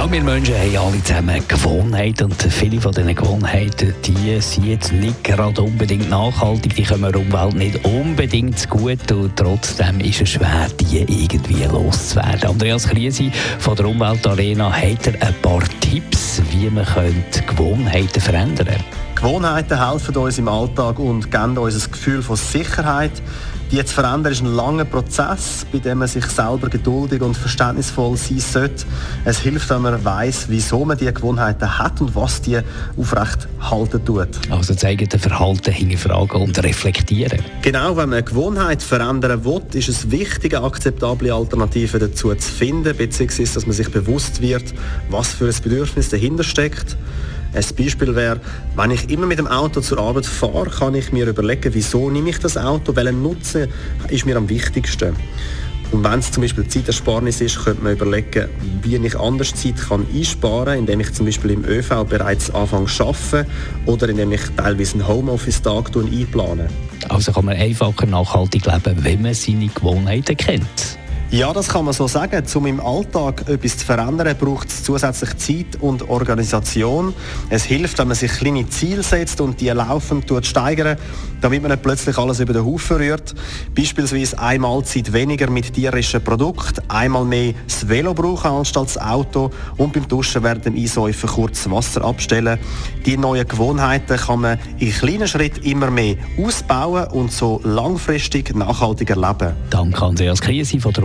ja, wir Menschen haben alle zusammen Gewohnheiten und viele von diesen Gewohnheiten, die sind jetzt nicht gerade unbedingt nachhaltig, die kommen der Umwelt nicht unbedingt zu gut und trotzdem ist es schwer, die irgendwie loszuwerden. Andreas Kriesi von der Umweltarena hat er ein paar Tipps, wie man Gewohnheiten verändern könnte. Gewohnheiten helfen uns im Alltag und geben uns ein Gefühl von Sicherheit. Die zu verändern ist ein langer Prozess, bei dem man sich selber geduldig und verständnisvoll sein sollte. Es hilft, wenn man weiß, wieso man diese Gewohnheiten hat und was die aufrecht halten tut. Also das eigene Verhalten hinterfragen und reflektieren. Genau, wenn man eine Gewohnheit verändern will, ist es wichtig, eine akzeptable Alternative dazu zu finden, beziehungsweise dass man sich bewusst wird, was für ein Bedürfnis dahinter steckt. Ein Beispiel wäre, wenn ich immer mit dem Auto zur Arbeit fahre, kann ich mir überlegen, wieso nehme ich das Auto, welchen Nutzen ist mir am wichtigsten. Und wenn es zum Beispiel Zeitersparnis ist, könnte man überlegen, wie ich anders Zeit kann einsparen kann, indem ich zum Beispiel im ÖV bereits anfange zu arbeiten oder indem ich teilweise einen Homeoffice-Tag einplane. Also kann man einfacher nachhaltig leben, wenn man seine Gewohnheiten kennt. Ja, das kann man so sagen. Um im Alltag etwas zu verändern, braucht es zusätzlich Zeit und Organisation. Es hilft, wenn man sich kleine Ziele setzt und die laufend steigern, damit man nicht plötzlich alles über den Haufen rührt. Beispielsweise eine Mahlzeit weniger mit tierischen Produkten, einmal mehr das Velo brauchen anstatt das Auto und beim Duschen werden Einsäufen kurz Wasser abstellen. Die neuen Gewohnheiten kann man in kleinen Schritten immer mehr ausbauen und so langfristig nachhaltiger leben. Danke Andreas Kriesi von der